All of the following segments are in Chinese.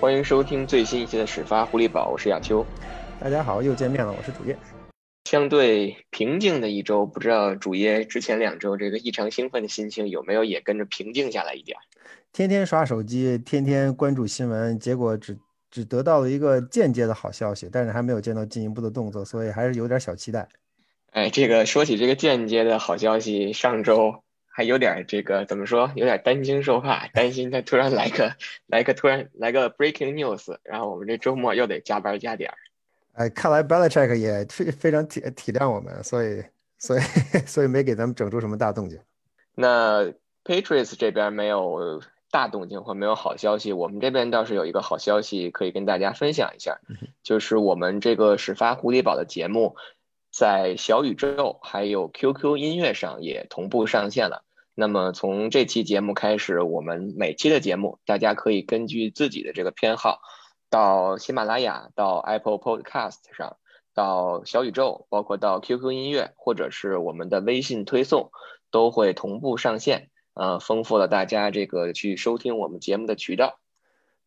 欢迎收听最新一期的始发狐狸堡，我是亚秋。大家好，又见面了，我是主页。相对平静的一周，不知道主页之前两周这个异常兴奋的心情有没有也跟着平静下来一点？天天刷手机，天天关注新闻，结果只只得到了一个间接的好消息，但是还没有见到进一步的动作，所以还是有点小期待。哎，这个说起这个间接的好消息，上周。还有点这个怎么说？有点担惊受怕，担心他突然来个来个突然来个 breaking news，然后我们这周末又得加班加点儿。哎，看来 Belichick 也非非常体体谅我们，所以所以 所以没给咱们整出什么大动静。那 Patriots 这边没有大动静或没有好消息，我们这边倒是有一个好消息可以跟大家分享一下，就是我们这个始发狐狸堡的节目。在小宇宙还有 QQ 音乐上也同步上线了。那么从这期节目开始，我们每期的节目，大家可以根据自己的这个偏好，到喜马拉雅、到 Apple Podcast 上、到小宇宙，包括到 QQ 音乐，或者是我们的微信推送，都会同步上线。呃，丰富了大家这个去收听我们节目的渠道，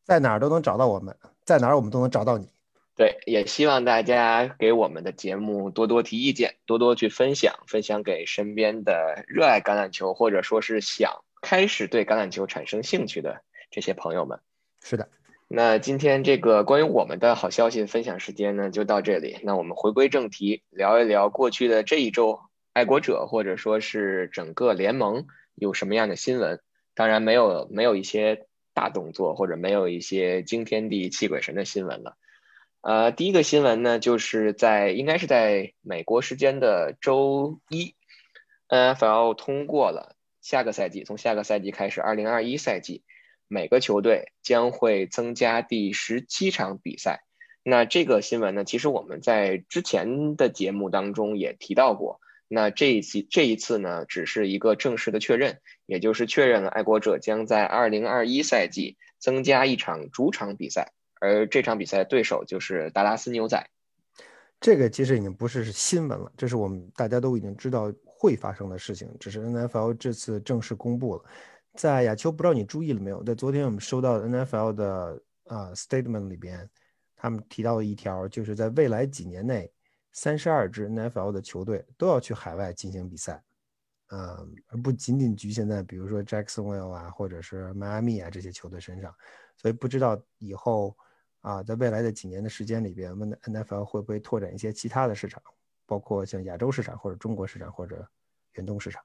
在哪儿都能找到我们，在哪儿我们都能找到你。对，也希望大家给我们的节目多多提意见，多多去分享，分享给身边的热爱橄榄球或者说是想开始对橄榄球产生兴趣的这些朋友们。是的，那今天这个关于我们的好消息分享时间呢，就到这里。那我们回归正题，聊一聊过去的这一周，爱国者或者说是整个联盟有什么样的新闻？当然没有没有一些大动作，或者没有一些惊天地泣鬼神的新闻了。呃，第一个新闻呢，就是在应该是在美国时间的周一，NFL 通过了下个赛季，从下个赛季开始，二零二一赛季，每个球队将会增加第十七场比赛。那这个新闻呢，其实我们在之前的节目当中也提到过。那这一期这一次呢，只是一个正式的确认，也就是确认了爱国者将在二零二一赛季增加一场主场比赛。而这场比赛对手就是达拉斯牛仔，这个其实已经不是新闻了，这是我们大家都已经知道会发生的事情，只是 NFL 这次正式公布了。在亚秋，不知道你注意了没有？在昨天我们收到 NFL 的啊 statement 里边，他们提到了一条，就是在未来几年内，三十二支 NFL 的球队都要去海外进行比赛，嗯，而不仅仅局限在比如说 Jacksonville 啊，或者是迈阿密啊这些球队身上，所以不知道以后。啊，在未来的几年的时间里边，问 NFL 会不会拓展一些其他的市场，包括像亚洲市场或者中国市场或者远东市场？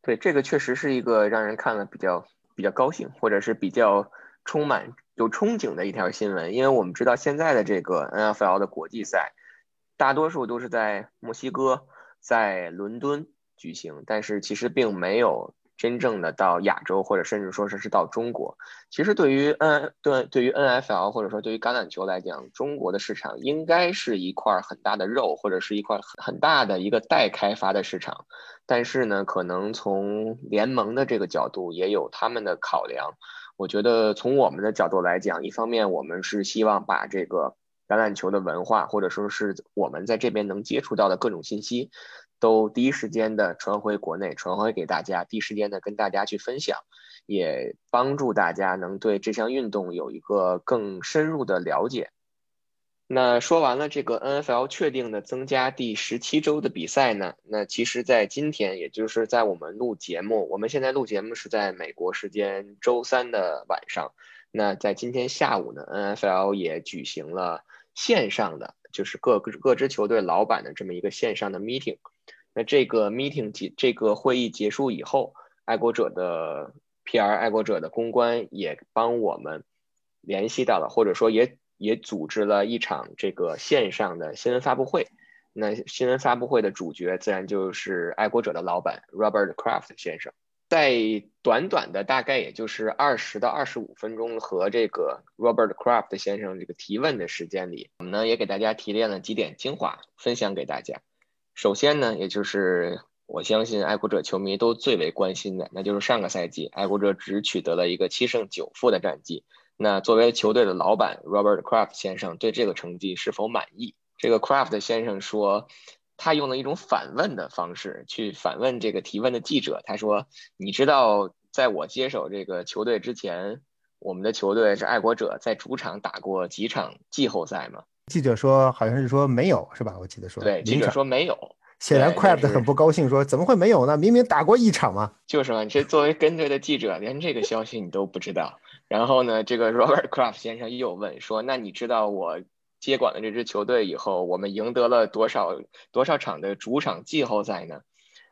对，这个确实是一个让人看了比较比较高兴，或者是比较充满有憧憬的一条新闻。因为我们知道现在的这个 NFL 的国际赛，大多数都是在墨西哥、在伦敦举行，但是其实并没有。真正的到亚洲，或者甚至说是是到中国，其实对于 N 对对于 NFL 或者说对于橄榄球来讲，中国的市场应该是一块很大的肉，或者是一块很大的一个待开发的市场。但是呢，可能从联盟的这个角度也有他们的考量。我觉得从我们的角度来讲，一方面我们是希望把这个橄榄球的文化，或者说是我们在这边能接触到的各种信息。都第一时间的传回国内，传回给大家，第一时间的跟大家去分享，也帮助大家能对这项运动有一个更深入的了解。那说完了这个 NFL 确定的增加第十七周的比赛呢？那其实，在今天，也就是在我们录节目，我们现在录节目是在美国时间周三的晚上。那在今天下午呢，NFL 也举行了线上的，就是各个各支球队老板的这么一个线上的 meeting。这个 meeting 结这个会议结束以后，爱国者的 PR 爱国者的公关也帮我们联系到了，或者说也也组织了一场这个线上的新闻发布会。那新闻发布会的主角自然就是爱国者的老板 Robert Kraft 先生。在短短的大概也就是二十到二十五分钟和这个 Robert Kraft 先生这个提问的时间里，我们呢也给大家提炼了几点精华，分享给大家。首先呢，也就是我相信爱国者球迷都最为关心的，那就是上个赛季爱国者只取得了一个七胜九负的战绩。那作为球队的老板 Robert Kraft 先生对这个成绩是否满意？这个 Kraft 先生说，他用了一种反问的方式去反问这个提问的记者。他说：“你知道，在我接手这个球队之前，我们的球队是爱国者在主场打过几场季后赛吗？记者说好像是说没有，是吧？我记得说对，记者说没有。显然 c r a b 很不高兴，说怎么会没有呢？明明打过一场嘛。就是嘛，这作为跟队的记者，连这个消息你都不知道。然后呢，这个 Robert craft 先生又问说：“那你知道我接管了这支球队以后，我们赢得了多少多少场的主场季后赛呢？”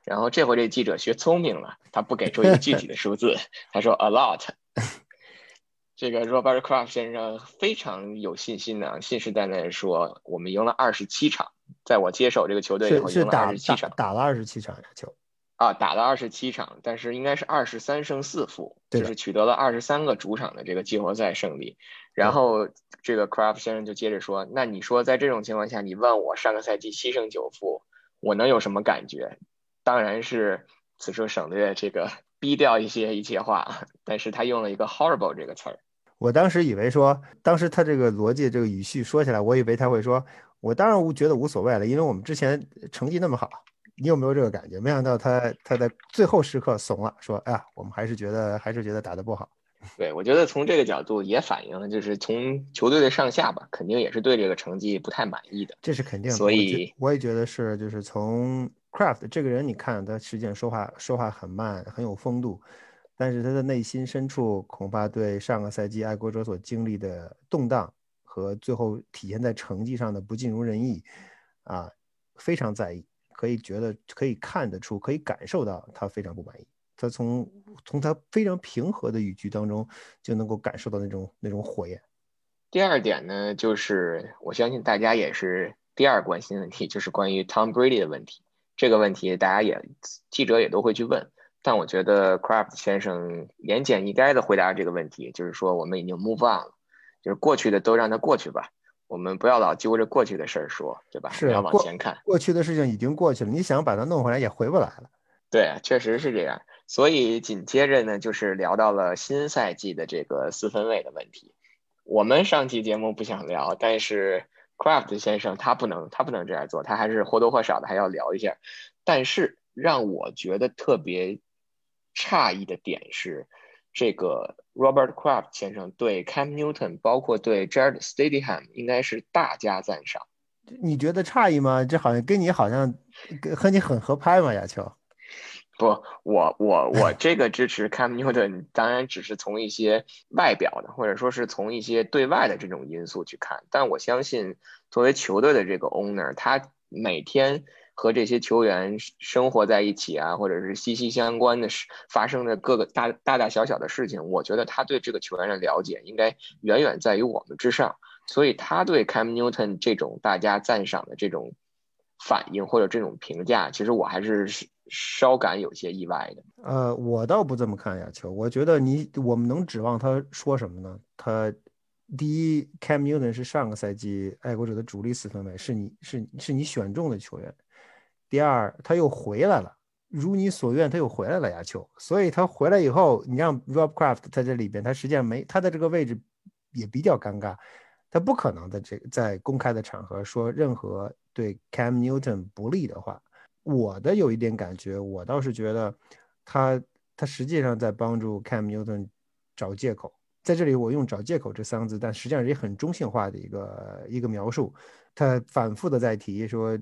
然后这回这记者学聪明了，他不给出一个具体的数字，他说 “a lot”。这个 Robert Kraft 先生非常有信心的，信誓旦旦的说：“我们赢了二十七场，在我接手这个球队以后，赢了二十七场，打了二十七场球啊，打了二十七场，但是应该是二十三胜四负，就是取得了二十三个主场的这个季后赛胜利。然后这个 Kraft 先生就接着说：‘那你说在这种情况下，你问我上个赛季七胜九负，我能有什么感觉？当然是此处省略这个 逼掉一些一切话，但是他用了一个 horrible 这个词儿。”我当时以为说，当时他这个逻辑、这个语序说起来，我以为他会说，我当然无觉得无所谓了，因为我们之前成绩那么好。你有没有这个感觉？没想到他他在最后时刻怂了，说，哎呀，我们还是觉得还是觉得打得不好。对，我觉得从这个角度也反映了，就是从球队的上下吧，肯定也是对这个成绩不太满意的。这是肯定的。所以我也觉得是，就是从 Craft 这个人，你看他实际上说话说话很慢，很有风度。但是他的内心深处恐怕对上个赛季爱国者所经历的动荡和最后体现在成绩上的不尽如人意，啊，非常在意，可以觉得可以看得出，可以感受到他非常不满意。他从从他非常平和的语句当中就能够感受到那种那种火焰。第二点呢，就是我相信大家也是第二关心的问题，就是关于 Tom Brady 的问题。这个问题大家也记者也都会去问。但我觉得 Craft 先生言简意赅的回答这个问题，就是说我们已经 move on 了，就是过去的都让它过去吧，我们不要老揪着过去的事儿说，对吧？是要往前看。过去的事情已经过去了，你想把它弄回来也回不来了。对，确实是这样。所以紧接着呢，就是聊到了新赛季的这个四分卫的问题。我们上期节目不想聊，但是 Craft 先生他不能，他不能这样做，他还是或多或少的还要聊一下。但是让我觉得特别。诧异的点是，这个 Robert Kraft 先生对 Cam Newton，包括对 Jared Stidham，应该是大加赞赏。你觉得诧异吗？这好像跟你好像和你很合拍嘛，亚秋。不，我我我 这个支持 Cam Newton，当然只是从一些外表的，或者说是从一些对外的这种因素去看。但我相信，作为球队的这个 owner，他每天。和这些球员生活在一起啊，或者是息息相关的事发生的各个大大大小小的事情，我觉得他对这个球员的了解应该远远在于我们之上，所以他对 Cam Newton 这种大家赞赏的这种反应或者这种评价，其实我还是稍感有些意外的。呃，我倒不这么看呀，球，我觉得你我们能指望他说什么呢？他第一，Cam Newton 是上个赛季爱国者的主力四分卫，是你是是你选中的球员。第二，他又回来了，如你所愿，他又回来了，亚秋。所以他回来以后，你让 Rob Craft 在这里边，他实际上没他的这个位置也比较尴尬，他不可能在这个在公开的场合说任何对 Cam Newton 不利的话。我的有一点感觉，我倒是觉得他他实际上在帮助 Cam Newton 找借口。在这里我用找借口这三个字，但实际上也很中性化的一个一个描述。他反复的在提说。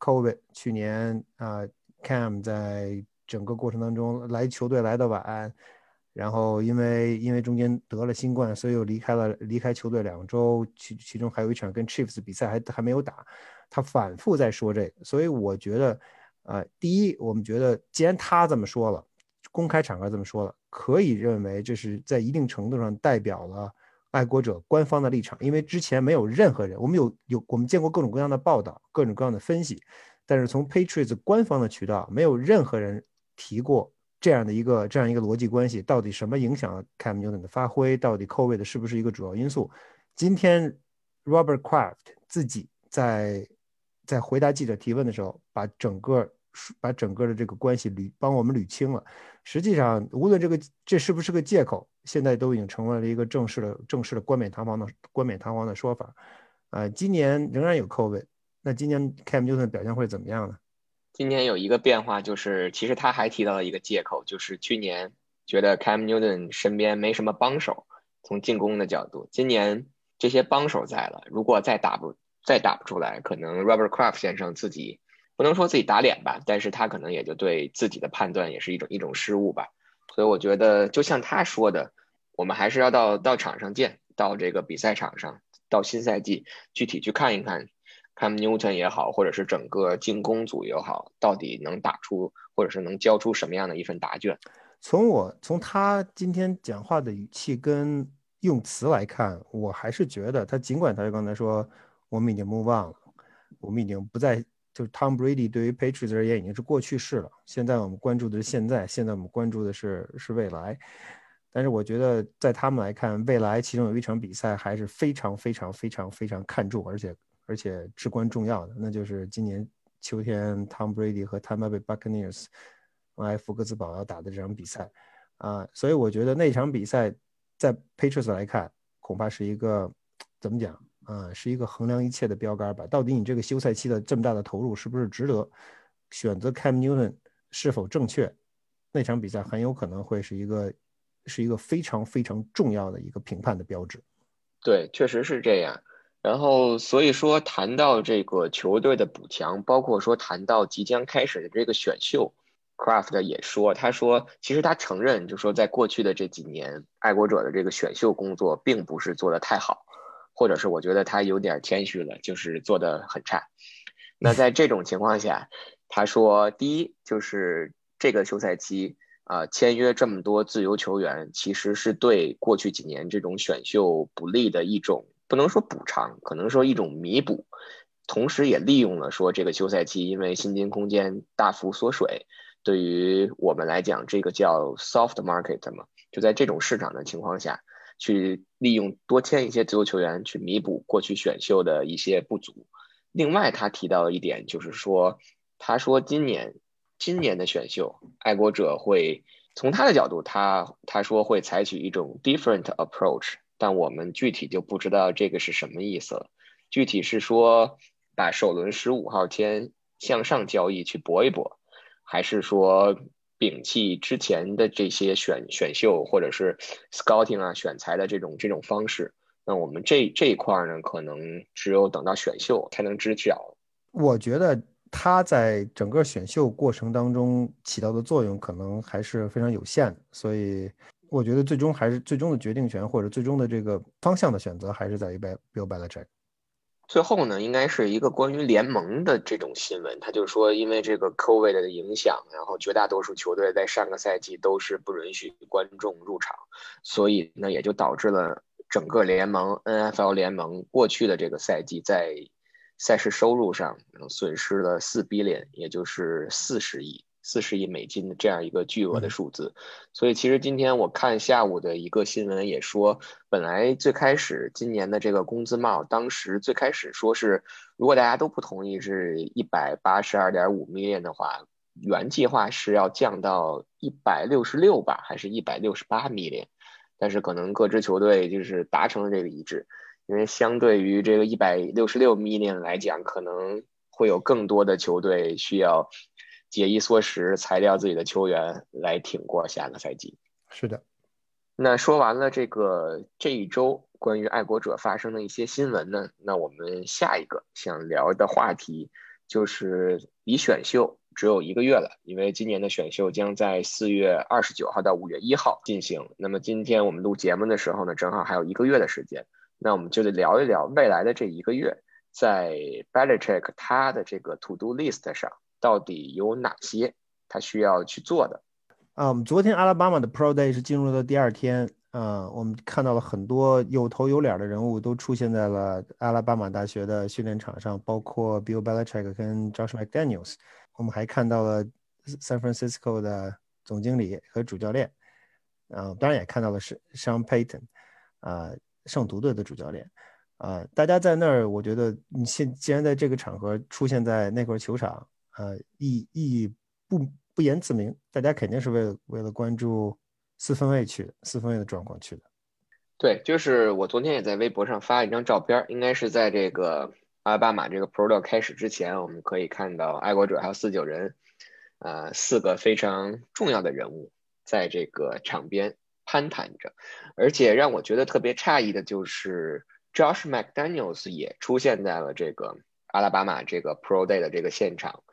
Covid 去年啊，Cam 在整个过程当中来球队来的晚，然后因为因为中间得了新冠，所以又离开了离开球队两周，其其中还有一场跟 Chiefs 比赛还还没有打，他反复在说这个，所以我觉得，啊，第一，我们觉得既然他这么说了，公开场合这么说了，可以认为这是在一定程度上代表了。爱国者官方的立场，因为之前没有任何人，我们有有我们见过各种各样的报道，各种各样的分析，但是从 Patriots 官方的渠道，没有任何人提过这样的一个这样一个逻辑关系，到底什么影响了 Cam Newton 的发挥，到底扣位的是不是一个主要因素？今天 Robert Kraft 自己在在回答记者提问的时候，把整个把整个的这个关系捋帮我们捋清了。实际上，无论这个这是不是个借口。现在都已经成为了一个正式的、正式的冠冕堂皇的冠冕堂皇的说法，啊，今年仍然有 COVID，那今年 Cam Newton 表现会怎么样呢？今年有一个变化，就是其实他还提到了一个借口，就是去年觉得 Cam Newton 身边没什么帮手，从进攻的角度，今年这些帮手在了，如果再打不再打不出来，可能 Robert Kraft 先生自己不能说自己打脸吧，但是他可能也就对自己的判断也是一种一种失误吧。所以我觉得，就像他说的，我们还是要到到场上见，到这个比赛场上，到新赛季具体去看一看，Cam Newton 也好，或者是整个进攻组也好，到底能打出或者是能交出什么样的一份答卷。从我从他今天讲话的语气跟用词来看，我还是觉得他尽管他刚才说我们已经 move on 了，我们已经不再就是 Tom Brady 对于 Patriots 而言已经是过去式了。现在我们关注的是现在，现在我们关注的是是未来。但是我觉得在他们来看，未来其中有一场比赛还是非常非常非常非常看重，而且而且至关重要的，那就是今年秋天 Tom Brady 和 Tampa Bay Buccaneers。来福克斯堡要打的这场比赛，啊，所以我觉得那场比赛在 Patriots 来看，恐怕是一个怎么讲啊，是一个衡量一切的标杆吧。到底你这个休赛期的这么大的投入是不是值得？选择 Cam Newton 是否正确？那场比赛很有可能会是一个是一个非常非常重要的一个评判的标志。对，确实是这样。然后所以说谈到这个球队的补强，包括说谈到即将开始的这个选秀。Craft 也说，他说，其实他承认，就说在过去的这几年，爱国者的这个选秀工作并不是做得太好，或者是我觉得他有点谦虚了，就是做的很差。那在这种情况下，他说，第一就是这个休赛期啊，签约这么多自由球员，其实是对过去几年这种选秀不利的一种，不能说补偿，可能说一种弥补，同时也利用了说这个休赛期因为薪金空间大幅缩水。对于我们来讲，这个叫 soft market 嘛，就在这种市场的情况下，去利用多签一些自由球员，去弥补过去选秀的一些不足。另外，他提到一点，就是说，他说今年今年的选秀，爱国者会从他的角度，他他说会采取一种 different approach，但我们具体就不知道这个是什么意思了。具体是说把首轮十五号签向上交易去搏一搏。还是说摒弃之前的这些选选秀或者是 scouting 啊选材的这种这种方式，那我们这这一块呢，可能只有等到选秀才能知晓。我觉得他在整个选秀过程当中起到的作用，可能还是非常有限。所以我觉得最终还是最终的决定权或者最终的这个方向的选择，还是在于 Bill Belichick。最后呢，应该是一个关于联盟的这种新闻。他就说，因为这个 COVID 的影响，然后绝大多数球队在上个赛季都是不允许观众入场，所以呢，也就导致了整个联盟 NFL 联盟过去的这个赛季在赛事收入上损失了四 billion，也就是四十亿。四十亿美金的这样一个巨额的数字，所以其实今天我看下午的一个新闻也说，本来最开始今年的这个工资帽，当时最开始说是，如果大家都不同意是一百八十二点五 million 的话，原计划是要降到一百六十六吧，还是一百六十八 million？但是可能各支球队就是达成了这个一致，因为相对于这个一百六十六 million 来讲，可能会有更多的球队需要。节衣缩食，裁掉自己的球员来挺过下个赛季。是的，那说完了这个这一周关于爱国者发生的一些新闻呢，那我们下一个想聊的话题就是离选秀只有一个月了，因为今年的选秀将在四月二十九号到五月一号进行。那么今天我们录节目的时候呢，正好还有一个月的时间，那我们就得聊一聊未来的这一个月，在 Belichick 他的这个 To Do List 上。到底有哪些他需要去做的？啊，我们昨天阿拉巴马的 Pro Day 是进入的第二天，啊，我们看到了很多有头有脸的人物都出现在了阿拉巴马大学的训练场上，包括 Bill Belichick 跟 Josh McDaniels。我们还看到了 San Francisco 的总经理和主教练，啊，当然也看到了是 Sean Payton，啊，圣徒队的主教练，啊，大家在那儿，我觉得你现既然在这个场合出现在那块球场。呃，意意义不不言自明，大家肯定是为了为了关注四分卫去的，四分卫的状况去的。对，就是我昨天也在微博上发了一张照片，应该是在这个阿拉巴马这个 Pro 开始之前，我们可以看到爱国者还有四九人，呃，四个非常重要的人物在这个场边攀谈着。而且让我觉得特别诧异的就是，Josh McDaniels 也出现在了这个阿拉巴马这个 Pro Day 的这个现场。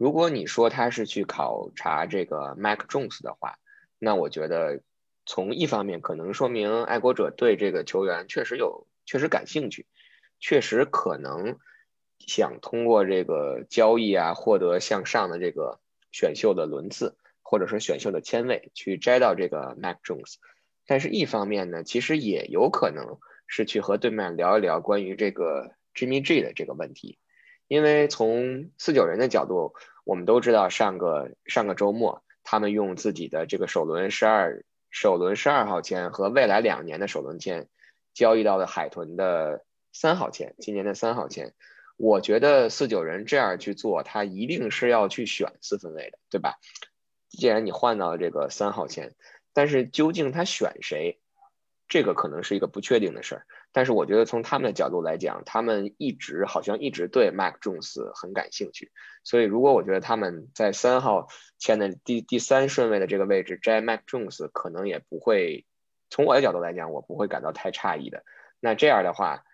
如果你说他是去考察这个 Mac Jones 的话，那我觉得从一方面可能说明爱国者对这个球员确实有确实感兴趣，确实可能想通过这个交易啊获得向上的这个选秀的轮次，或者说选秀的签位去摘到这个 Mac Jones。但是，一方面呢，其实也有可能是去和对面聊一聊关于这个 Jimmy G 的这个问题。因为从四九人的角度，我们都知道上个上个周末，他们用自己的这个首轮十二首轮十二号签和未来两年的首轮签，交易到了海豚的三号签，今年的三号签。我觉得四九人这样去做，他一定是要去选四分位的，对吧？既然你换到了这个三号签，但是究竟他选谁，这个可能是一个不确定的事儿。但是我觉得从他们的角度来讲，他们一直好像一直对 Mac Jones 很感兴趣，所以如果我觉得他们在三号签的第第三顺位的这个位置摘 Mac Jones，可能也不会从我的角度来讲，我不会感到太诧异的。那这样的话，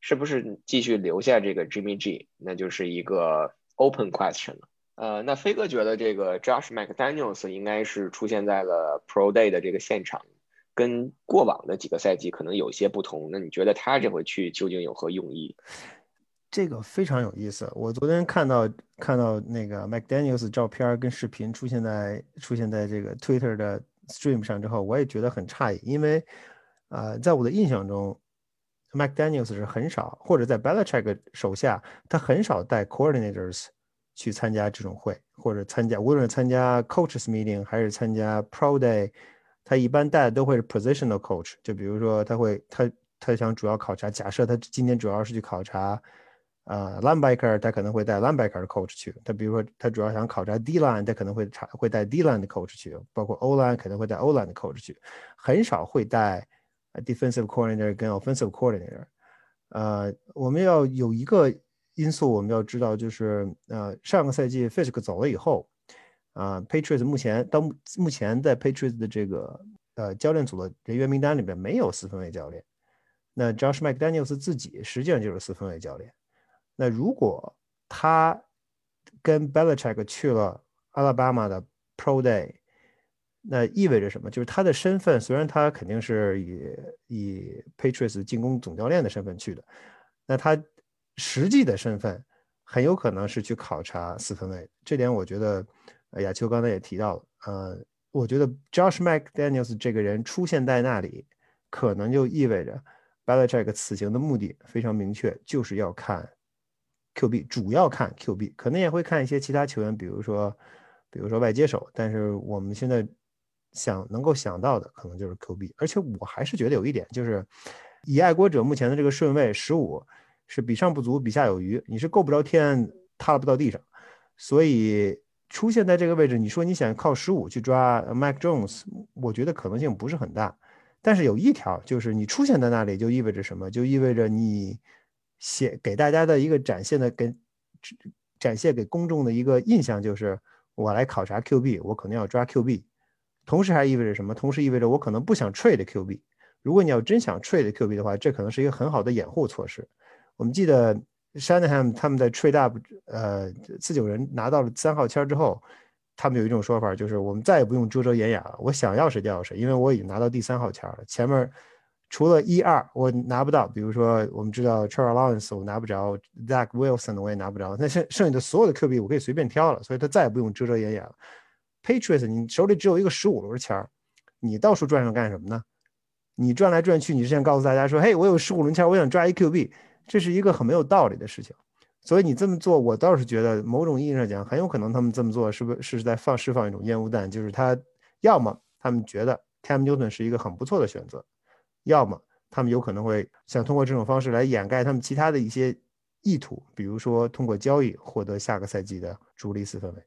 是不是继续留下这个 Jimmy G，那就是一个 open question 了。呃，那飞哥觉得这个 Josh McDaniels 应该是出现在了 Pro Day 的这个现场。跟过往的几个赛季可能有些不同，那你觉得他这回去究竟有何用意？这个非常有意思。我昨天看到看到那个 McDaniel's 照片跟视频出现在出现在这个 Twitter 的 Stream 上之后，我也觉得很诧异，因为啊，在我的印象中，McDaniel's 是很少，或者在 Belichick 手下，他很少带 Coordinators 去参加这种会，或者参加无论是参加 Coaches Meeting 还是参加 Pro Day。他一般带的都会是 positional coach，就比如说他会他他想主要考察，假设他今天主要是去考察，呃，linebacker，他可能会带 linebacker 的 coach 去。他比如说他主要想考察 D line，他可能会查会带 D line 的 coach 去，包括 O line 可能会带 O line 的 coach 去，很少会带 defensive coordinator 跟 offensive coordinator。呃，我们要有一个因素我们要知道，就是呃上个赛季 Fisk 走了以后。啊，Patriots 目前到目前在 Patriots 的这个呃教练组的人员名单里边没有四分卫教练。那 Josh McDaniels 自己实际上就是四分卫教练。那如果他跟 Belichick 去了阿拉巴马的 Pro Day，那意味着什么？就是他的身份虽然他肯定是以以 Patriots 进攻总教练的身份去的，那他实际的身份很有可能是去考察四分卫。这点我觉得。亚秋刚才也提到了，呃，我觉得 Josh McDaniels 这个人出现在那里，可能就意味着 Belichick 此行的目的非常明确，就是要看 QB，主要看 QB，可能也会看一些其他球员，比如说，比如说外接手，但是我们现在想能够想到的，可能就是 QB。而且我还是觉得有一点，就是以爱国者目前的这个顺位十五，是比上不足，比下有余，你是够不着天，踏不到地上，所以。出现在这个位置，你说你想靠十五去抓 Mac Jones，我觉得可能性不是很大。但是有一条，就是你出现在那里就意味着什么？就意味着你写给大家的一个展现的跟展现给公众的一个印象，就是我来考察 QB，我可能要抓 QB。同时还意味着什么？同时意味着我可能不想 trade QB。如果你要真想 trade QB 的话，这可能是一个很好的掩护措施。我们记得。Shanahan 他们在 trade up，呃，四九人拿到了三号签之后，他们有一种说法，就是我们再也不用遮遮掩掩了，我想要谁就要谁，因为我已经拿到第三号签了。前面除了一二我拿不到，比如说我们知道 Charles Lawrence 我拿不着，Zach Wilson 我也拿不着，那剩剩下的所有的 QB 我可以随便挑了，所以他再也不用遮遮掩掩了。Patriots 你手里只有一个十五轮签你到处转悠干什么呢？你转来转去，你是想告诉大家说，嘿，我有十五轮签我想抓一 QB。这是一个很没有道理的事情，所以你这么做，我倒是觉得某种意义上讲，很有可能他们这么做是不是是在放释放一种烟雾弹，就是他要么他们觉得 Cam Newton 是一个很不错的选择，要么他们有可能会想通过这种方式来掩盖他们其他的一些意图，比如说通过交易获得下个赛季的主力四分卫。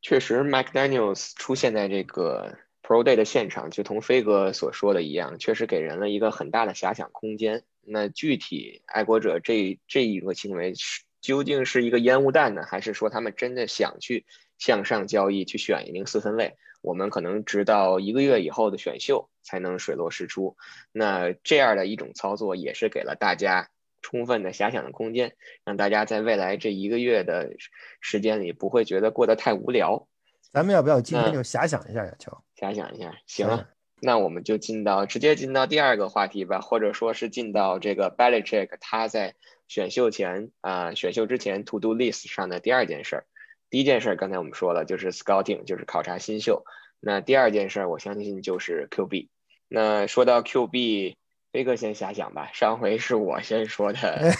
确实，McDaniel's 出现在这个 Pro Day 的现场，就同飞哥所说的一样，确实给人了一个很大的遐想空间。那具体爱国者这这一个行为是究竟是一个烟雾弹呢，还是说他们真的想去向上交易去选一名四分卫，我们可能直到一个月以后的选秀才能水落石出。那这样的一种操作也是给了大家充分的遐想的空间，让大家在未来这一个月的时间里不会觉得过得太无聊。咱们要不要今天就遐想一下呀？乔，遐想一下，行。那我们就进到直接进到第二个话题吧，或者说是进到这个 Belichick 他在选秀前啊选秀之前 To Do List 上的第二件事儿。第一件事儿刚才我们说了，就是 Scouting，就是考察新秀。那第二件事儿，我相信就是 QB。那说到 QB，飞哥先瞎想吧。上回是我先说的，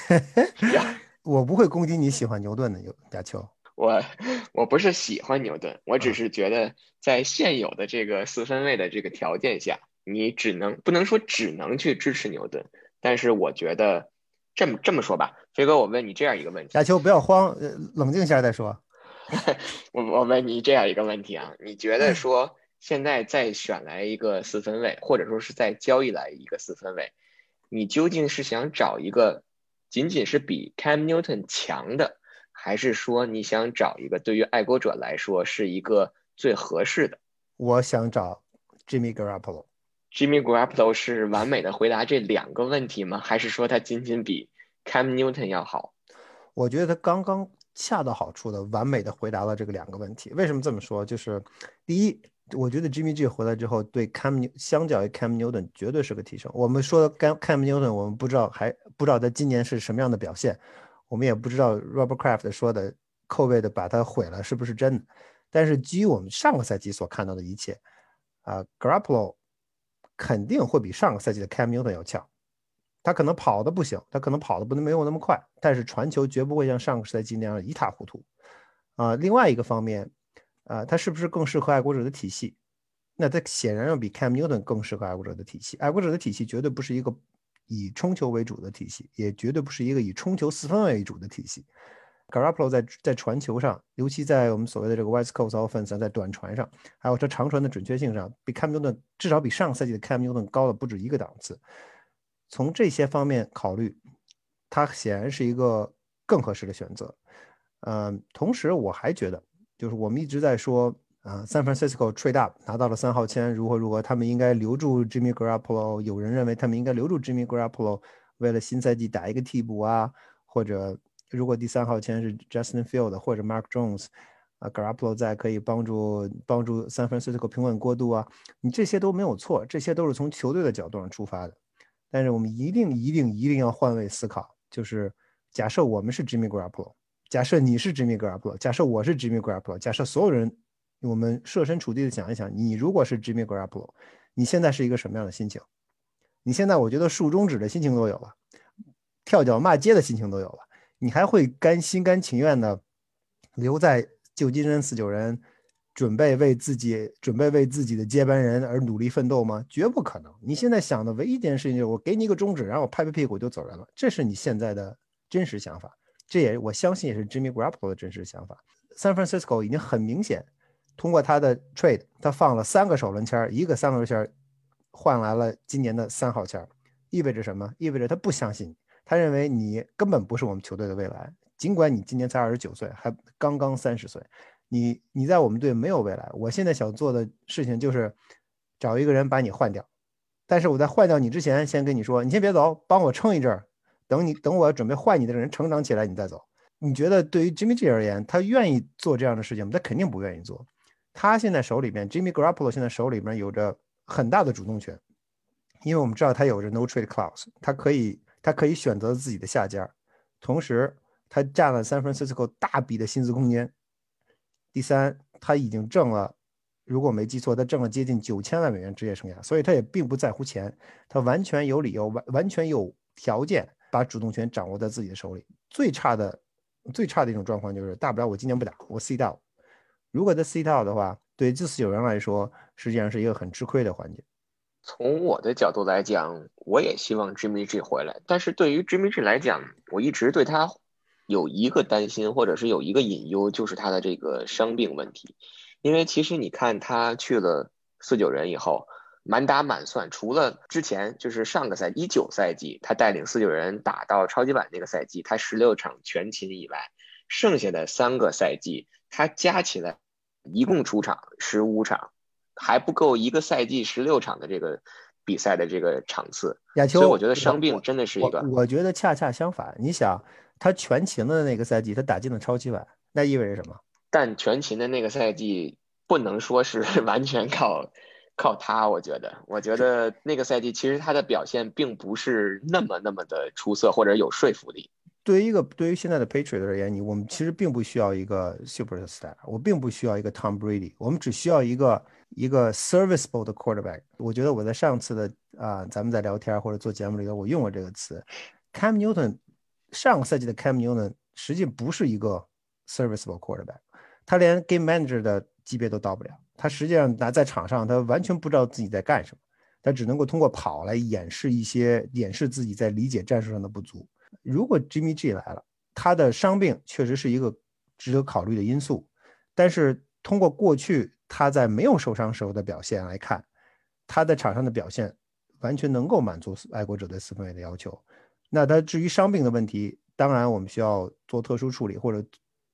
我不会攻击你喜欢牛顿的亚秋。我 我不是喜欢牛顿，我只是觉得在现有的这个四分位的这个条件下，你只能不能说只能去支持牛顿，但是我觉得这么这么说吧，飞哥，我问你这样一个问题，亚秋不要慌，冷静一下再说。我我问你这样一个问题啊，你觉得说现在再选来一个四分位，或者说是在交易来一个四分位，你究竟是想找一个仅仅是比 Cam Newton 强的？还是说你想找一个对于爱国者来说是一个最合适的？我想找 Jimmy Garoppolo。Jimmy Garoppolo 是完美的回答这两个问题吗？还是说他仅仅比 Cam Newton 要好？我觉得他刚刚恰到好处的完美的回答了这个两个问题。为什么这么说？就是第一，我觉得 Jimmy G 回来之后对 Cam 相较于 Cam Newton 绝对是个提升。我们说 Cam Cam Newton，我们不知道还不知道他今年是什么样的表现。我们也不知道 Robert Kraft 说的扣位的把它毁了是不是真的，但是基于我们上个赛季所看到的一切，啊，Garoppolo 肯定会比上个赛季的 Cam Newton 要强。他可能跑的不行，他可能跑的不能没有那么快，但是传球绝不会像上个赛季那样一塌糊涂。啊，另外一个方面，啊，他是不是更适合爱国者的体系？那他显然要比 Cam Newton 更适合爱国者的体系。爱国者的体系绝对不是一个。以冲球为主的体系，也绝对不是一个以冲球四分为主的体系。Garoppolo 在在传球上，尤其在我们所谓的这个 West Coast offense，在短传上，还有这长传的准确性上，比 Cam Newton 至少比上赛季的 Cam Newton 高了不止一个档次。从这些方面考虑，他显然是一个更合适的选择。嗯，同时我还觉得，就是我们一直在说。啊，San Francisco trade up 拿到了三号签，如何如何？他们应该留住 Jimmy Garoppolo。有人认为他们应该留住 Jimmy Garoppolo，为了新赛季打一个替补啊，或者如果第三号签是 Justin Field 或者 Mark Jones，啊，Garoppolo 在可以帮助帮助 San Francisco 平稳过渡啊。你这些都没有错，这些都是从球队的角度上出发的。但是我们一定一定一定要换位思考，就是假设我们是 Jimmy Garoppolo，假设你是 Jimmy Garoppolo，假设我是 Jimmy Garoppolo，假设所有人。我们设身处地的想一想，你如果是 Jimmy Garoppolo，你现在是一个什么样的心情？你现在我觉得竖中指的心情都有了，跳脚骂街的心情都有了。你还会甘心甘情愿的留在旧金山四九人，准备为自己准备为自己的接班人而努力奋斗吗？绝不可能。你现在想的唯一一件事情就是我给你一个中指，然后我拍拍屁股就走人了。这是你现在的真实想法，这也我相信也是 Jimmy Garoppolo 的真实想法。San Francisco 已经很明显。通过他的 trade，他放了三个首轮签一个三轮签换来了今年的三号签意味着什么？意味着他不相信你，他认为你根本不是我们球队的未来。尽管你今年才二十九岁，还刚刚三十岁，你你在我们队没有未来。我现在想做的事情就是找一个人把你换掉，但是我在换掉你之前，先跟你说，你先别走，帮我撑一阵儿，等你等我准备换你的人成长起来，你再走。你觉得对于 Jimmy G 而言，他愿意做这样的事情吗？他肯定不愿意做。他现在手里面，Jimmy Garoppolo 现在手里面有着很大的主动权，因为我们知道他有着 No Trade Clause，他可以他可以选择自己的下家，同时他占了 San Francisco 大笔的薪资空间。第三，他已经挣了，如果我没记错，他挣了接近九千万美元职业生涯，所以他也并不在乎钱，他完全有理由完完全有条件把主动权掌握在自己的手里。最差的最差的一种状况就是，大不了我今年不打，我 C 到。如果在 C 套的话，对这四九人来说，实际上是一个很吃亏的环节。从我的角度来讲，我也希望 Jimmy G 回来。但是对于 Jimmy G 来讲，我一直对他有一个担心，或者是有一个隐忧，就是他的这个伤病问题。因为其实你看他去了四九人以后，满打满算，除了之前就是上个赛季一九赛季他带领四九人打到超级碗那个赛季，他十六场全勤以外，剩下的三个赛季他加起来。一共出场十五场，还不够一个赛季十六场的这个比赛的这个场次。亚秋，所以我觉得伤病真的是一个。我觉得恰恰相反，你想他全勤的那个赛季，他打进了超级碗，那意味着什么？但全勤的那个赛季不能说是 完全靠靠他，我觉得，我觉得那个赛季其实他的表现并不是那么那么的出色或者有说服力。对于一个对于现在的 Patriot 而言，你我们其实并不需要一个 superstar，我并不需要一个 Tom Brady，我们只需要一个一个 serviceable 的 quarterback。我觉得我在上次的啊，咱们在聊天或者做节目里头，我用过这个词。Cam Newton 上个赛季的 Cam Newton 实际不是一个 serviceable quarterback，他连 game manager 的级别都到不了。他实际上拿在场上，他完全不知道自己在干什么，他只能够通过跑来掩饰一些掩饰自己在理解战术上的不足。如果 Jimmy G 来了，他的伤病确实是一个值得考虑的因素，但是通过过去他在没有受伤时候的表现来看，他在场上的表现完全能够满足爱国者对四分卫的要求。那他至于伤病的问题，当然我们需要做特殊处理或者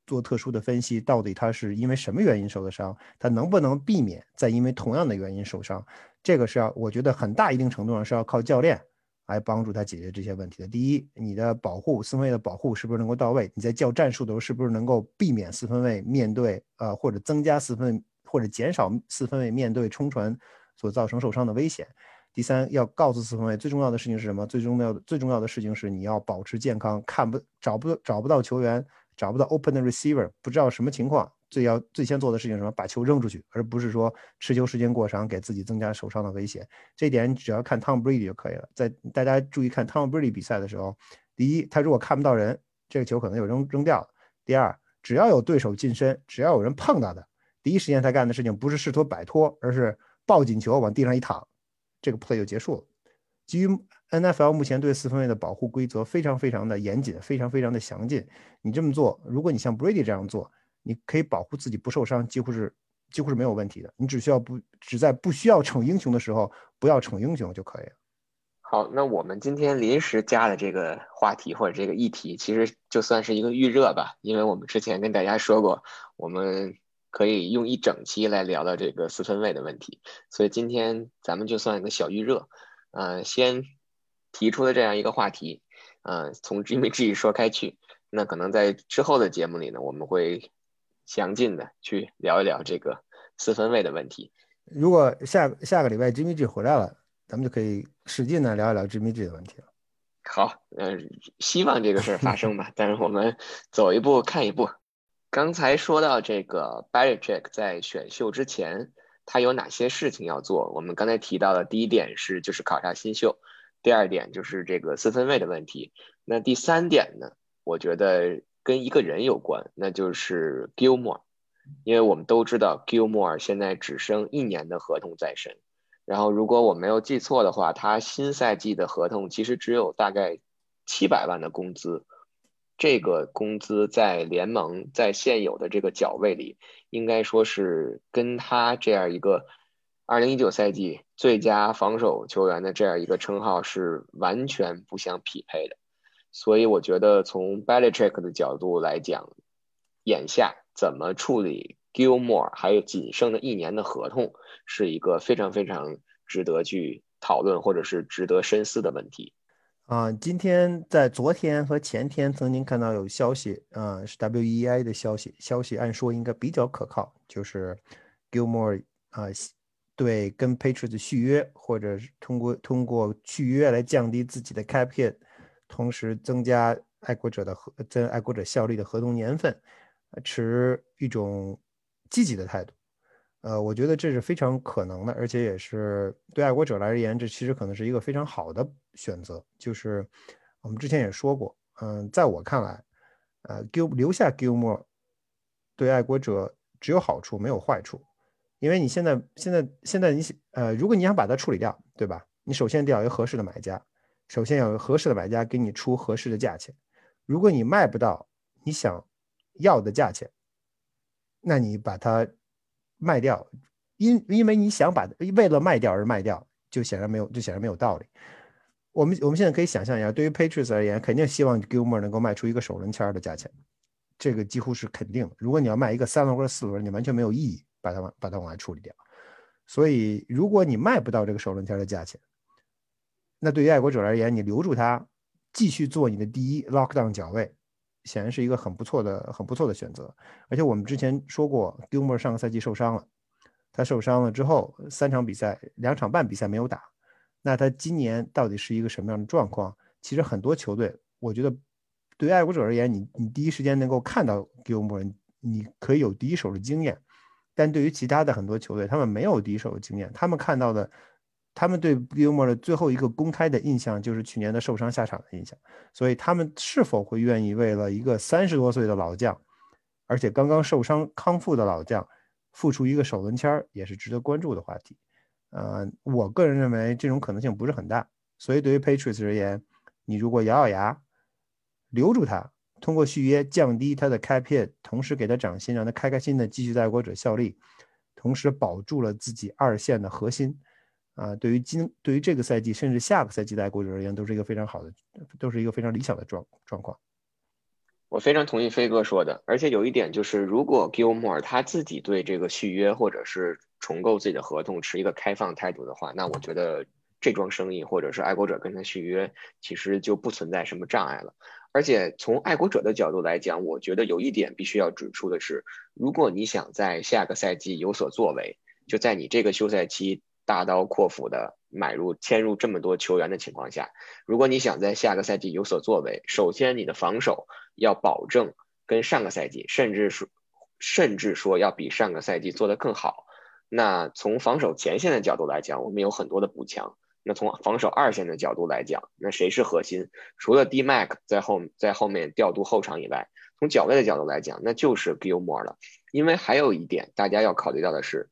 做特殊的分析，到底他是因为什么原因受的伤，他能不能避免再因为同样的原因受伤？这个是要我觉得很大一定程度上是要靠教练。来帮助他解决这些问题的。第一，你的保护四分卫的保护是不是能够到位？你在叫战术的时候，是不是能够避免四分卫面对呃或者增加四分或者减少四分卫面对冲传所造成受伤的危险？第三，要告诉四分卫最重要的事情是什么？最重要的最重要的事情是你要保持健康，看不找不找不到球员，找不到 open receiver，不知道什么情况。最要最先做的事情是什么？把球扔出去，而不是说持球时间过长，给自己增加受伤的危险。这点只要看 Tom Brady 就可以了。在大家注意看 Tom Brady 比赛的时候，第一，他如果看不到人，这个球可能就扔扔掉了；第二，只要有对手近身，只要有人碰到的，第一时间他干的事情不是试图摆脱，而是抱紧球往地上一躺，这个 play 就结束了。基于 NFL 目前对四分卫的保护规则非常非常的严谨，非常非常的详尽。你这么做，如果你像 Brady 这样做。你可以保护自己不受伤，几乎是几乎是没有问题的。你只需要不只在不需要逞英雄的时候不要逞英雄就可以了。好，那我们今天临时加的这个话题或者这个议题，其实就算是一个预热吧。因为我们之前跟大家说过，我们可以用一整期来聊聊这个四分卫的问题，所以今天咱们就算一个小预热。嗯，先提出了这样一个话题，嗯，从 Jimmy G 说开去。那可能在之后的节目里呢，我们会。详尽的去聊一聊这个四分位的问题。如果下下个礼拜 Jimmy G 回来了，咱们就可以使劲的聊一聊 Jimmy G 的问题了。好，嗯，希望这个事儿发生吧。但是我们走一步看一步。刚才说到这个 Barry Jack 在选秀之前，他有哪些事情要做？我们刚才提到的第一点是就是考察新秀，第二点就是这个四分位的问题。那第三点呢？我觉得。跟一个人有关，那就是 Gilmore，因为我们都知道 Gilmore 现在只剩一年的合同在身，然后如果我没有记错的话，他新赛季的合同其实只有大概七百万的工资，这个工资在联盟在现有的这个角位里，应该说是跟他这样一个二零一九赛季最佳防守球员的这样一个称号是完全不相匹配的。所以我觉得从 Belichick 的角度来讲，眼下怎么处理 Gilmore 还有仅剩的一年的合同，是一个非常非常值得去讨论或者是值得深思的问题。啊，今天在昨天和前天曾经看到有消息，啊，是 WEI 的消息，消息按说应该比较可靠，就是 Gilmore 啊，对跟 Patriots 续约，或者是通过通过续约来降低自己的 cap hit。同时增加爱国者的合增爱国者效力的合同年份，持一种积极的态度。呃，我觉得这是非常可能的，而且也是对爱国者来而言，这其实可能是一个非常好的选择。就是我们之前也说过，嗯，在我看来，呃留留下 Gilmore 对爱国者只有好处没有坏处，因为你现在现在现在你想呃，如果你想把它处理掉，对吧？你首先得要一个合适的买家。首先要有合适的买家给你出合适的价钱，如果你卖不到你想要的价钱，那你把它卖掉，因因为你想把为了卖掉而卖掉，就显然没有就显然没有道理。我们我们现在可以想象一下，对于 Patriots 而言，肯定希望 Gilmore 能够卖出一个首轮签的价钱，这个几乎是肯定。如果你要卖一个三轮或者四轮，你完全没有意义把它把它往外处理掉。所以，如果你卖不到这个首轮签的价钱，那对于爱国者而言，你留住他，继续做你的第一 lockdown 脚位，显然是一个很不错的、很不错的选择。而且我们之前说过，Gilmore 上个赛季受伤了，他受伤了之后，三场比赛、两场半比赛没有打。那他今年到底是一个什么样的状况？其实很多球队，我觉得对于爱国者而言，你你第一时间能够看到 Gilmore，你可以有第一手的经验。但对于其他的很多球队，他们没有第一手的经验，他们看到的。他们对 Gilmore 的最后一个公开的印象就是去年的受伤下场的印象，所以他们是否会愿意为了一个三十多岁的老将，而且刚刚受伤康复的老将，付出一个首轮签儿，也是值得关注的话题。呃，我个人认为这种可能性不是很大，所以对于 Patriots 而言，你如果咬咬牙留住他，通过续约降低他的开片，同时给他涨薪，让他开开心的继续在爱国者效力，同时保住了自己二线的核心。啊，对于今对于这个赛季，甚至下个赛季的爱国者而言，都是一个非常好的，都是一个非常理想的状状况。我非常同意飞哥说的，而且有一点就是，如果 Gilmore 他自己对这个续约或者是重构自己的合同持一个开放态度的话，那我觉得这桩生意或者是爱国者跟他续约，其实就不存在什么障碍了。而且从爱国者的角度来讲，我觉得有一点必须要指出的是，如果你想在下个赛季有所作为，就在你这个休赛期。大刀阔斧的买入、签入这么多球员的情况下，如果你想在下个赛季有所作为，首先你的防守要保证跟上个赛季，甚至说甚至说要比上个赛季做得更好。那从防守前线的角度来讲，我们有很多的补强。那从防守二线的角度来讲，那谁是核心？除了 D Mac 在后在后面调度后场以外，从脚位的角度来讲，那就是 Gilmore 了。因为还有一点大家要考虑到的是。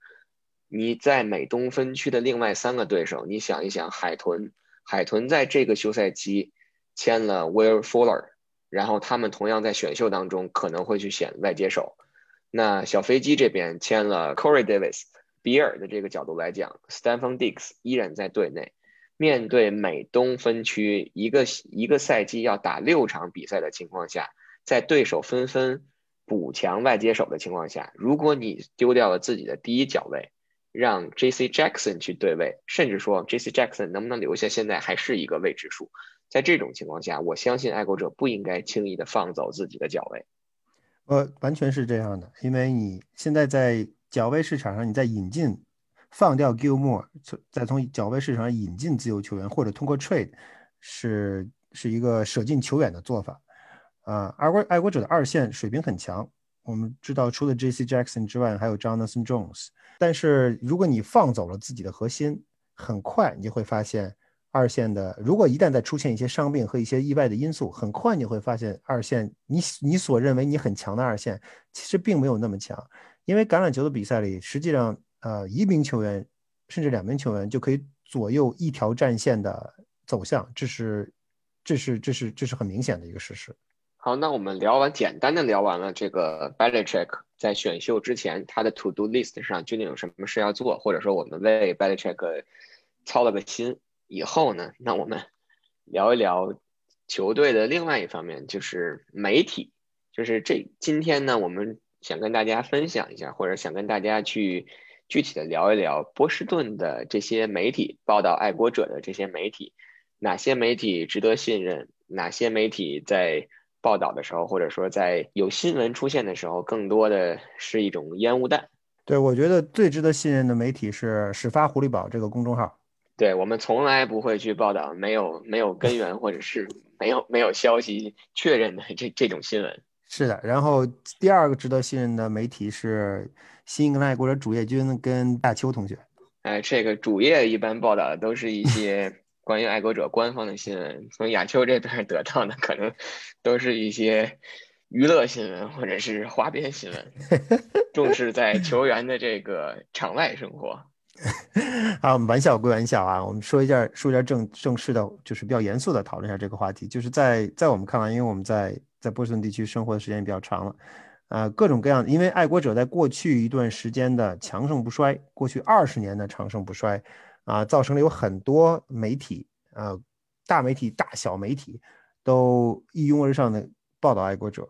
你在美东分区的另外三个对手，你想一想，海豚，海豚在这个休赛期签了 Will Fuller，然后他们同样在选秀当中可能会去选外接手。那小飞机这边签了 Corey Davis，比尔的这个角度来讲，Stephon Diggs 依然在队内。面对美东分区一个一个赛季要打六场比赛的情况下，在对手纷纷补强外接手的情况下，如果你丢掉了自己的第一脚位，让 J.C. Jackson 去对位，甚至说 J.C. Jackson 能不能留下，现在还是一个未知数。在这种情况下，我相信爱国者不应该轻易的放走自己的脚位。呃，完全是这样的，因为你现在在脚位市场上，你在引进放掉 Gilmore，再从脚位市场上引进自由球员，或者通过 trade，是是一个舍近求远的做法。啊，爱国爱国者的二线水平很强，我们知道除了 J.C. Jackson 之外，还有 Jonathan Jones。但是如果你放走了自己的核心，很快你就会发现二线的，如果一旦再出现一些伤病和一些意外的因素，很快你会发现二线你你所认为你很强的二线，其实并没有那么强。因为橄榄球的比赛里，实际上呃一名球员甚至两名球员就可以左右一条战线的走向，这是这是这是这是很明显的一个事实。好，那我们聊完简单的聊完了这个 Belichick 在选秀之前他的 To Do List 上究竟有什么事要做，或者说我们为 Belichick 操了个心以后呢，那我们聊一聊球队的另外一方面，就是媒体，就是这今天呢，我们想跟大家分享一下，或者想跟大家去具体的聊一聊波士顿的这些媒体报道爱国者的这些媒体，哪些媒体值得信任，哪些媒体在。报道的时候，或者说在有新闻出现的时候，更多的是一种烟雾弹。对，我觉得最值得信任的媒体是始发狐狸堡这个公众号。对我们从来不会去报道没有没有根源或者是 没有没有消息确认的这这种新闻。是的，然后第二个值得信任的媒体是新英格兰爱国者主页君跟大邱同学。哎，这个主页一般报道的都是一些。关于爱国者官方的新闻，从亚秋这边得到的可能都是一些娱乐新闻或者是花边新闻，重视在球员的这个场外生活。好，我们玩笑归玩笑啊，我们说一下说一下正正式的，就是比较严肃的讨论一下这个话题。就是在在我们看来，因为我们在在波士顿地区生活的时间也比较长了，啊，各种各样，因为爱国者在过去一段时间的强盛不衰，过去二十年的长盛不衰。啊，造成了有很多媒体，呃，大媒体、大小媒体都一拥而上的报道爱国者，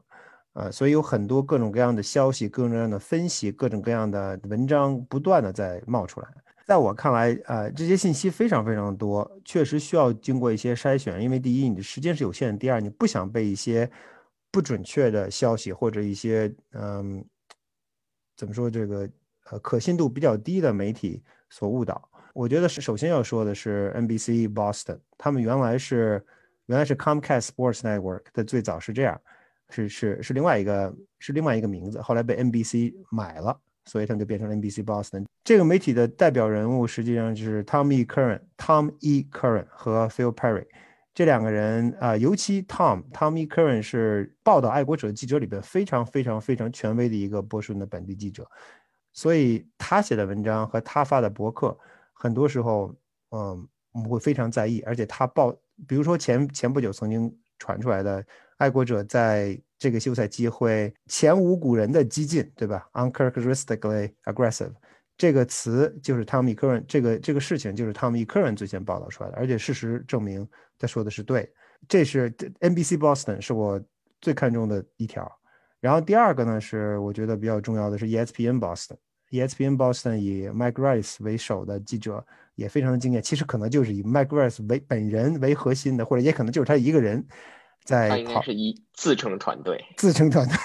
呃，所以有很多各种各样的消息、各种各样的分析、各种各样的文章不断的在冒出来。在我看来，呃，这些信息非常非常多，确实需要经过一些筛选。因为第一，你的时间是有限的；第二，你不想被一些不准确的消息或者一些嗯，怎么说这个呃可信度比较低的媒体所误导。我觉得是首先要说的是 NBC Boston，他们原来是原来是 Comcast Sports Network 的最早是这样，是是是另外一个是另外一个名字，后来被 NBC 买了。所以他们就变成了 NBC Boston 这个媒体的代表人物，实际上就是 Tom E. Curran、Tom E. Curran 和 Phil Perry 这两个人啊，尤其 Tom Tom E. Curran 是报道爱国者记者里边非常非常非常权威的一个波士顿的本地记者，所以他写的文章和他发的博客，很多时候嗯我们会非常在意，而且他报，比如说前前不久曾经传出来的爱国者在。这个休赛机会前无古人的激进，对吧？Uncharacteristically aggressive，这个词就是 Tommy Curran，这个这个事情就是 Tommy Curran 最先报道出来的，而且事实证明他说的是对。这是 NBC Boston 是我最看重的一条。然后第二个呢是我觉得比较重要的是 ESPN Boston Boston，ESPN Boston 以 Mike Rice 为首的记者也非常的敬业，其实可能就是以 Mike Rice 为本人为核心的，或者也可能就是他一个人。在他应该是一自成团队，自成团队，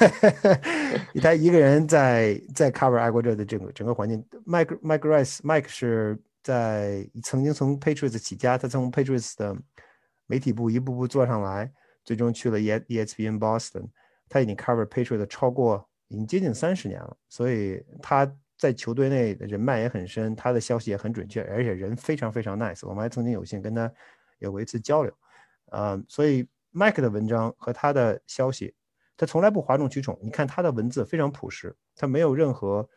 他一个人在在 cover 爱国者的整个整个环境。Mike Mike Rice，Mike 是在曾经从 Patriots 起家，他从 Patriots 的媒体部一步步做上来，最终去了 E ESPN Boston。他已经 cover Patriots 超过已经接近三十年了，所以他在球队内人脉也很深，他的消息也很准确，而且人非常非常 nice。我们还曾经有幸跟他有过一次交流，呃，所以。Mike 的文章和他的消息，他从来不哗众取宠。你看他的文字非常朴实，他没有任何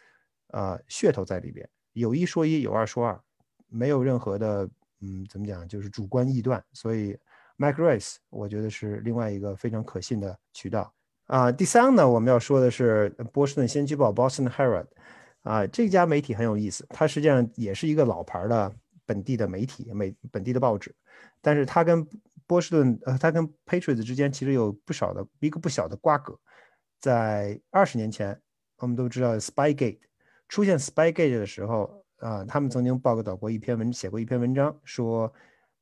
呃噱头在里边，有一说一，有二说二，没有任何的嗯怎么讲，就是主观臆断。所以 Mike Rice 我觉得是另外一个非常可信的渠道啊。第三呢，我们要说的是波士顿先驱报 Boston Herald 啊，这家媒体很有意思，它实际上也是一个老牌的本地的媒体，美本地的报纸，但是它跟波士顿，呃，它跟 Patriots 之间其实有不少的一个不小的瓜葛。在二十年前，我们都知道 Spygate 出现 Spygate 的时候，啊，他们曾经报道过一篇文，写过一篇文章，说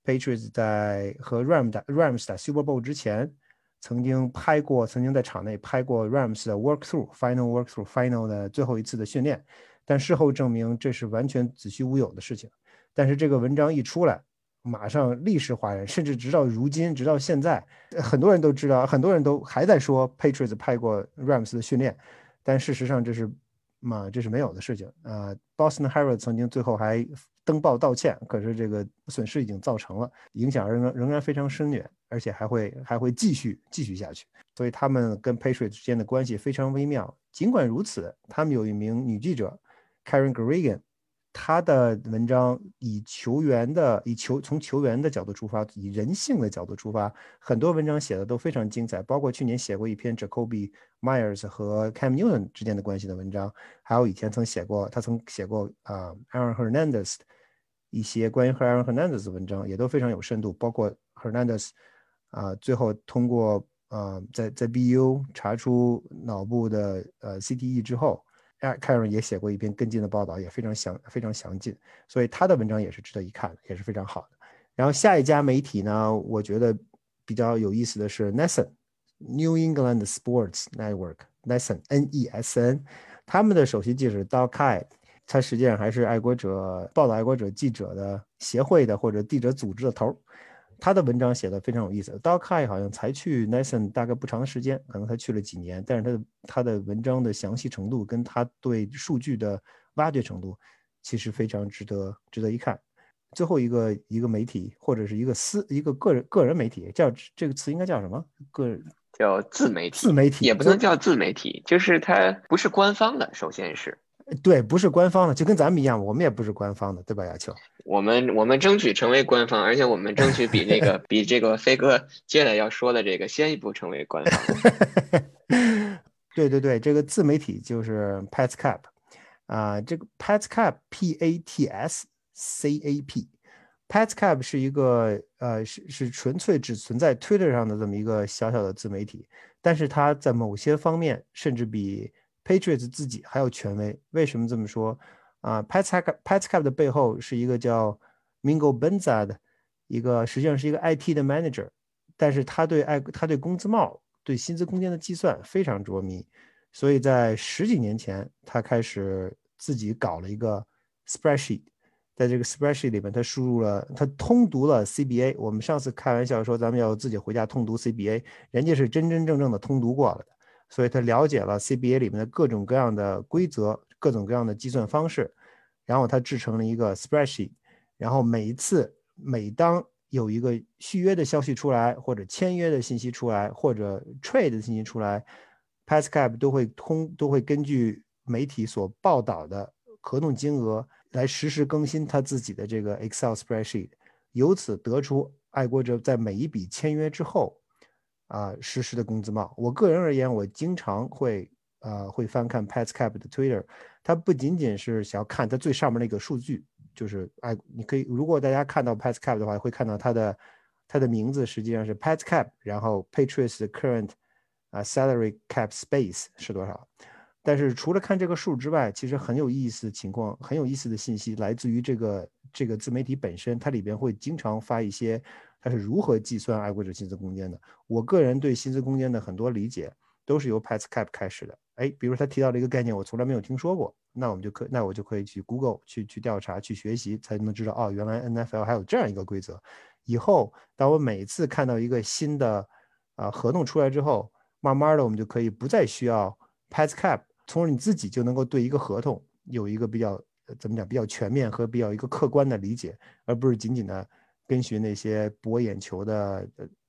Patriots 在和 Rams 打 Rams 打 Super Bowl 之前，曾经拍过，曾经在场内拍过 Rams 的 Work Through Final Work Through Final 的最后一次的训练，但事后证明这是完全子虚乌有的事情。但是这个文章一出来，马上历史哗然，甚至直到如今，直到现在，很多人都知道，很多人都还在说 Patriots 拍过 Rams 的训练，但事实上这是嘛，这是没有的事情啊。Boston Herald 曾经最后还登报道歉，可是这个损失已经造成了，影响仍然仍然非常深远，而且还会还会继续继续下去。所以他们跟 Patriot 之间的关系非常微妙。尽管如此，他们有一名女记者 Karen Gregan。他的文章以球员的以球从球员的角度出发，以人性的角度出发，很多文章写的都非常精彩。包括去年写过一篇 Jacoby Myers 和 Cam Newton 之间的关系的文章，还有以前曾写过他曾写过啊 Aaron Hernandez 一些关于 Aaron Hernandez 的文章，也都非常有深度。包括 Hernandez 啊最后通过呃在在 BU 查出脑部的呃 CTE 之后。凯文也写过一篇跟进的报道，也非常详非常详尽，所以他的文章也是值得一看的，也是非常好的。然后下一家媒体呢，我觉得比较有意思的是 Nesson New England Sports Network Nesson N E S N，他们的首席记者 Doug Kai，他实际上还是爱国者报道爱国者记者的协会的或者记者组织的头。他的文章写的非常有意思。d o k a i 好像才去 Nathan 大概不长的时间，可能才去了几年，但是他的他的文章的详细程度跟他对数据的挖掘程度，其实非常值得值得一看。最后一个一个媒体或者是一个私一个个人个人媒体，叫这个词应该叫什么？个人叫自媒体，自媒体也不能叫自媒体，就是它不是官方的，首先是。对，不是官方的，就跟咱们一样，我们也不是官方的，对吧，亚秋？我们我们争取成为官方，而且我们争取比那个 比这个飞哥接下来要说的这个先一步成为官方。对对对，这个自媒体就是 Pats Cap 啊，这个 Pats Cap P A T S C A P Petscap 是一个呃是是纯粹只存在 Twitter 上的这么一个小小的自媒体，但是它在某些方面甚至比 Patriots 自己还有权威。为什么这么说？啊，Petscap Petscap 的背后是一个叫 Mingo Benza 的一个，实际上是一个 IT 的 manager，但是他对爱他对工资帽、对薪资空间的计算非常着迷，所以在十几年前，他开始自己搞了一个 spreadsheet。在这个 spreadsheet 里面，他输入了，他通读了 CBA。我们上次开玩笑说，咱们要自己回家通读 CBA，人家是真真正正的通读过了的，所以他了解了 CBA 里面的各种各样的规则、各种各样的计算方式，然后他制成了一个 spreadsheet。然后每一次，每当有一个续约的消息出来，或者签约的信息出来，或者 trade 的信息出来，Pascap 都会通都会根据媒体所报道的合同金额。来实时更新他自己的这个 Excel spreadsheet，由此得出爱国者在每一笔签约之后，啊实时的工资帽。我个人而言，我经常会呃会翻看 Petscap 的 Twitter，他不仅仅是想要看他最上面那个数据，就是爱你可以如果大家看到 Petscap 的话，会看到他的他的名字实际上是 Petscap，然后 Patriots current 啊 salary cap space 是多少。但是除了看这个数之外，其实很有意思的情况，很有意思的信息来自于这个这个自媒体本身，它里边会经常发一些它是如何计算爱国者薪资空间的。我个人对薪资空间的很多理解都是由 Petscap 开始的。哎，比如他提到了一个概念，我从来没有听说过，那我们就可那我就可以去 Google 去去调查去学习，才能知道哦，原来 NFL 还有这样一个规则。以后当我每次看到一个新的啊合同出来之后，慢慢的我们就可以不再需要 Petscap。从而你自己就能够对一个合同有一个比较怎么讲比较全面和比较一个客观的理解，而不是仅仅的跟随那些博眼球的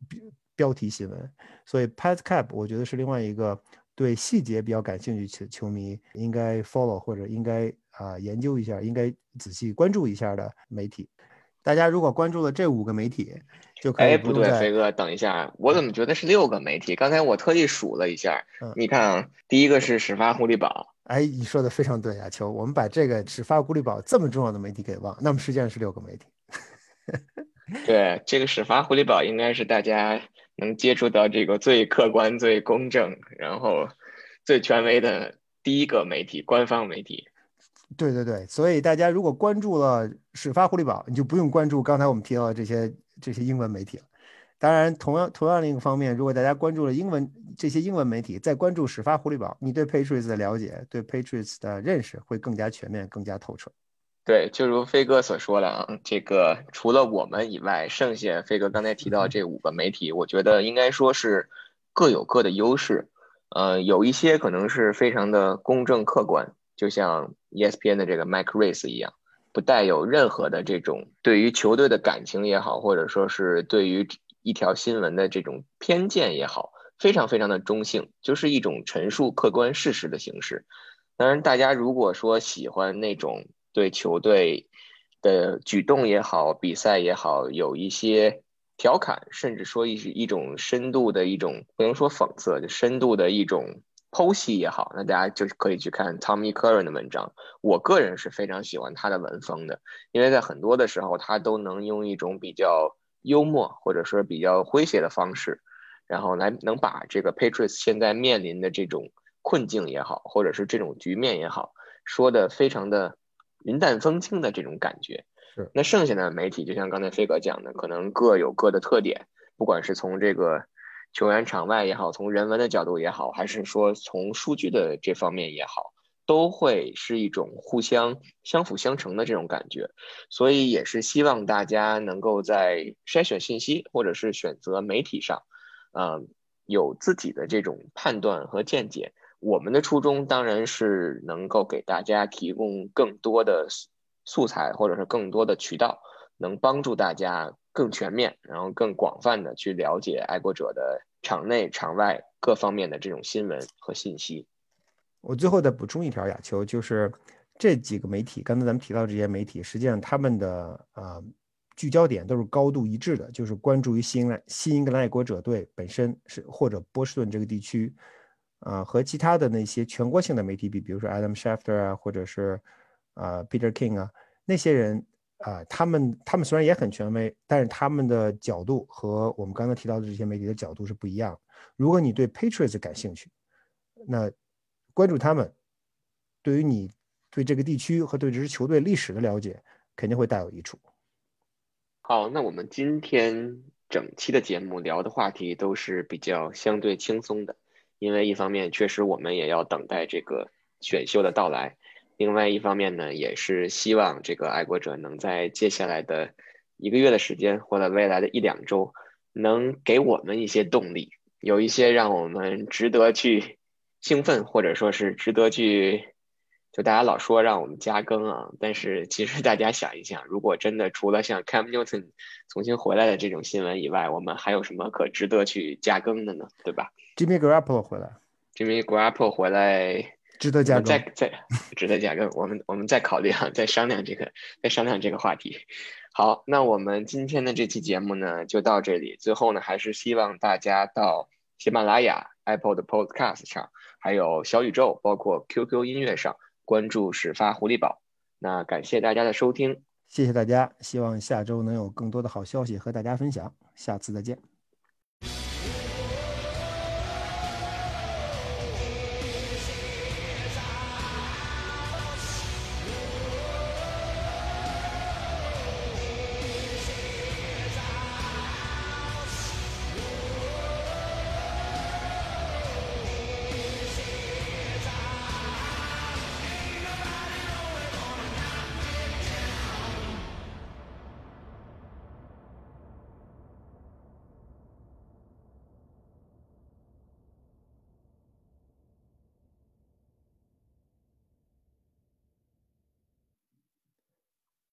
标标题新闻。所以 Pat Cap 我觉得是另外一个对细节比较感兴趣球球迷应该 follow 或者应该啊研究一下，应该仔细关注一下的媒体。大家如果关注了这五个媒体，就可以。哎，不对，飞哥，等一下，我怎么觉得是六个媒体？刚才我特意数了一下，你看啊，第一个是始发狐狸堡。哎，你说的非常对啊，球，我们把这个始发狐狸堡这么重要的媒体给忘，那么实际上是六个媒体。对，这个始发狐狸堡应该是大家能接触到这个最客观、最公正，然后最权威的第一个媒体，官方媒体。对对对，所以大家如果关注了始发狐狸堡，你就不用关注刚才我们提到的这些这些英文媒体了。当然，同样同样的一个方面，如果大家关注了英文这些英文媒体，再关注始发狐狸堡，你对 Patriots 的了解，对 Patriots 的认识会更加全面、更加透彻。对，就如飞哥所说的啊，这个除了我们以外，剩下飞哥刚才提到这五个媒体，我觉得应该说是各有各的优势。呃，有一些可能是非常的公正客观。就像 ESPN 的这个 Mike Race 一样，不带有任何的这种对于球队的感情也好，或者说是对于一条新闻的这种偏见也好，非常非常的中性，就是一种陈述客观事实的形式。当然，大家如果说喜欢那种对球队的举动也好、比赛也好，有一些调侃，甚至说一一种深度的一种不能说讽刺，就深度的一种。剖析也好，那大家就可以去看 Tommy Curran 的文章。我个人是非常喜欢他的文风的，因为在很多的时候，他都能用一种比较幽默或者说比较诙谐的方式，然后来能把这个 Patriots 现在面临的这种困境也好，或者是这种局面也好，说的非常的云淡风轻的这种感觉。是。那剩下的媒体，就像刚才飞哥讲的，可能各有各的特点，不管是从这个。球员场外也好，从人文的角度也好，还是说从数据的这方面也好，都会是一种互相相辅相成的这种感觉。所以也是希望大家能够在筛选信息或者是选择媒体上，嗯，有自己的这种判断和见解。我们的初衷当然是能够给大家提供更多的素材，或者是更多的渠道，能帮助大家。更全面，然后更广泛的去了解爱国者的场内场外各方面的这种新闻和信息。我最后再补充一条，亚秋就是这几个媒体，刚才咱们提到这些媒体，实际上他们的呃聚焦点都是高度一致的，就是关注于新英新英格兰爱国者队本身是或者波士顿这个地区，啊和其他的那些全国性的媒体比，比如说 Adam Schefter 啊，或者是啊 Peter King 啊那些人。啊，他们他们虽然也很权威，但是他们的角度和我们刚才提到的这些媒体的角度是不一样。如果你对 Patriots 感兴趣，那关注他们，对于你对这个地区和对这支球队历史的了解，肯定会大有益处。好，那我们今天整期的节目聊的话题都是比较相对轻松的，因为一方面确实我们也要等待这个选秀的到来，另外一方面呢，也是希望这个爱国者能在接下来的一个月的时间或者未来的一两周，能给我们一些动力，有一些让我们值得去兴奋，或者说是值得去。就大家老说让我们加更啊，但是其实大家想一想，如果真的除了像 Cam Newton 重新回来的这种新闻以外，我们还有什么可值得去加更的呢？对吧？Jimmy Garoppolo 回来，Jimmy Garoppolo 回来值得加更，再再值得加更，我们我们再考虑啊，再商量这个，再商量这个话题。好，那我们今天的这期节目呢就到这里。最后呢，还是希望大家到喜马拉雅、Apple 的 Podcast 上，还有小宇宙，包括 QQ 音乐上。关注始发狐狸宝，那感谢大家的收听，谢谢大家，希望下周能有更多的好消息和大家分享，下次再见。